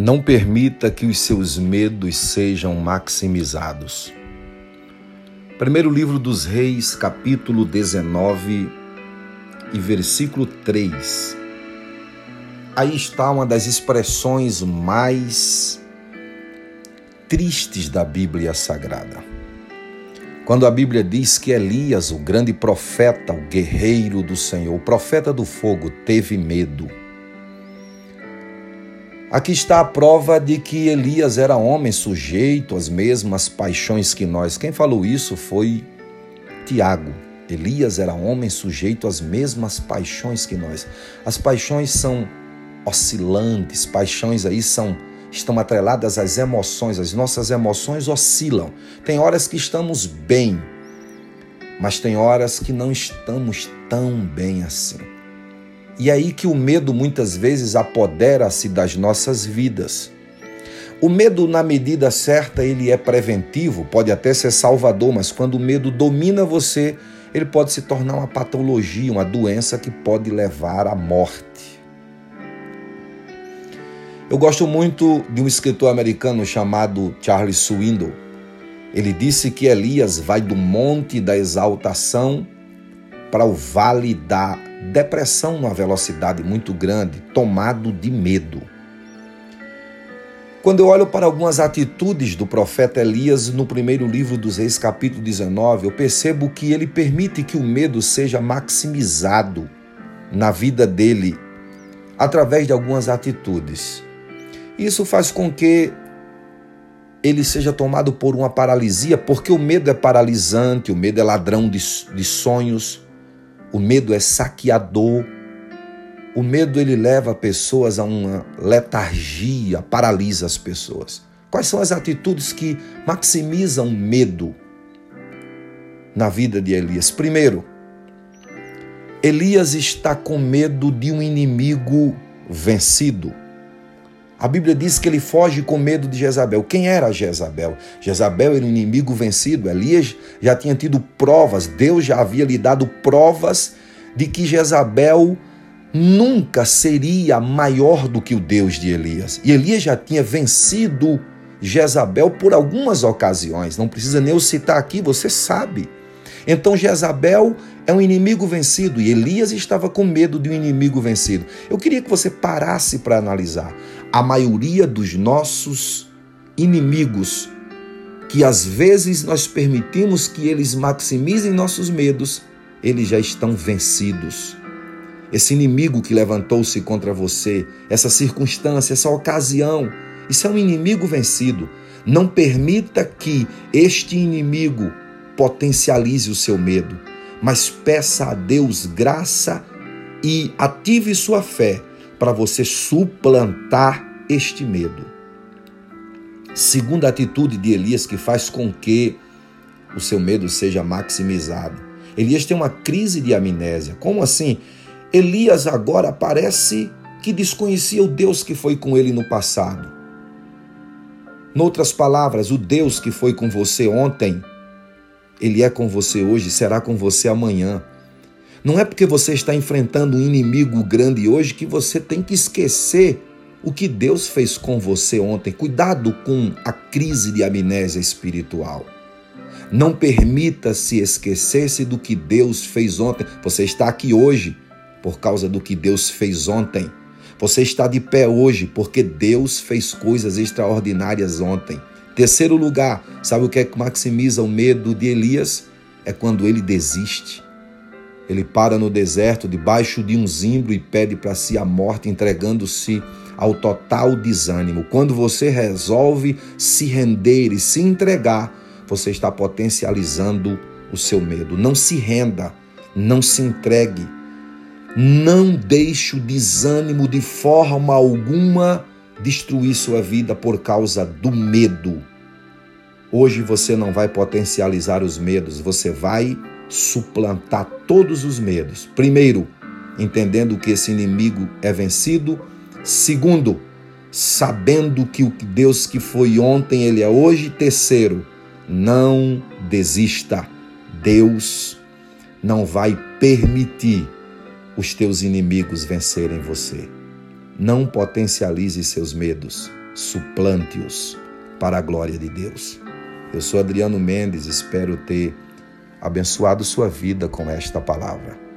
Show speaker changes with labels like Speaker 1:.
Speaker 1: Não permita que os seus medos sejam maximizados. Primeiro livro dos Reis, capítulo 19 e versículo 3. Aí está uma das expressões mais tristes da Bíblia Sagrada. Quando a Bíblia diz que Elias, o grande profeta, o guerreiro do Senhor, o profeta do fogo, teve medo. Aqui está a prova de que Elias era homem sujeito às mesmas paixões que nós. Quem falou isso foi Tiago. Elias era homem sujeito às mesmas paixões que nós. As paixões são oscilantes, paixões aí são estão atreladas às emoções, as nossas emoções oscilam. Tem horas que estamos bem, mas tem horas que não estamos tão bem assim. E é aí que o medo muitas vezes apodera-se das nossas vidas. O medo, na medida certa, ele é preventivo, pode até ser salvador, mas quando o medo domina você, ele pode se tornar uma patologia, uma doença que pode levar à morte. Eu gosto muito de um escritor americano chamado Charles Swindoll. Ele disse que Elias vai do monte da exaltação para o vale da depressão numa velocidade muito grande, tomado de medo. Quando eu olho para algumas atitudes do profeta Elias no primeiro livro dos Reis, capítulo 19, eu percebo que ele permite que o medo seja maximizado na vida dele através de algumas atitudes. Isso faz com que ele seja tomado por uma paralisia, porque o medo é paralisante, o medo é ladrão de, de sonhos, o medo é saqueador. O medo ele leva pessoas a uma letargia, paralisa as pessoas. Quais são as atitudes que maximizam o medo na vida de Elias? Primeiro, Elias está com medo de um inimigo vencido. A Bíblia diz que ele foge com medo de Jezabel. Quem era Jezabel? Jezabel era um inimigo vencido. Elias já tinha tido provas, Deus já havia lhe dado provas de que Jezabel nunca seria maior do que o Deus de Elias. E Elias já tinha vencido Jezabel por algumas ocasiões. Não precisa nem eu citar aqui, você sabe. Então Jezabel é um inimigo vencido e Elias estava com medo de um inimigo vencido. Eu queria que você parasse para analisar a maioria dos nossos inimigos, que às vezes nós permitimos que eles maximizem nossos medos, eles já estão vencidos. Esse inimigo que levantou-se contra você, essa circunstância, essa ocasião, isso é um inimigo vencido. Não permita que este inimigo potencialize o seu medo, mas peça a Deus graça e ative sua fé para você suplantar este medo. Segunda atitude de Elias que faz com que o seu medo seja maximizado. Elias tem uma crise de amnésia. Como assim? Elias agora parece que desconhecia o Deus que foi com ele no passado. Noutras palavras, o Deus que foi com você ontem, ele é com você hoje, será com você amanhã. Não é porque você está enfrentando um inimigo grande hoje que você tem que esquecer o que Deus fez com você ontem. Cuidado com a crise de amnésia espiritual. Não permita se esquecer-se do que Deus fez ontem. Você está aqui hoje por causa do que Deus fez ontem. Você está de pé hoje porque Deus fez coisas extraordinárias ontem. Terceiro lugar, sabe o que é que maximiza o medo de Elias? É quando ele desiste. Ele para no deserto, debaixo de um zimbro, e pede para si a morte, entregando-se ao total desânimo. Quando você resolve se render e se entregar, você está potencializando o seu medo. Não se renda, não se entregue. Não deixe o desânimo de forma alguma destruir sua vida por causa do medo. Hoje você não vai potencializar os medos, você vai suplantar todos os medos. Primeiro, entendendo que esse inimigo é vencido. Segundo, sabendo que o Deus que foi ontem, ele é hoje. Terceiro, não desista. Deus não vai permitir os teus inimigos vencerem você. Não potencialize seus medos. suplante-os para a glória de Deus. Eu sou Adriano Mendes, espero ter abençoado sua vida com esta palavra.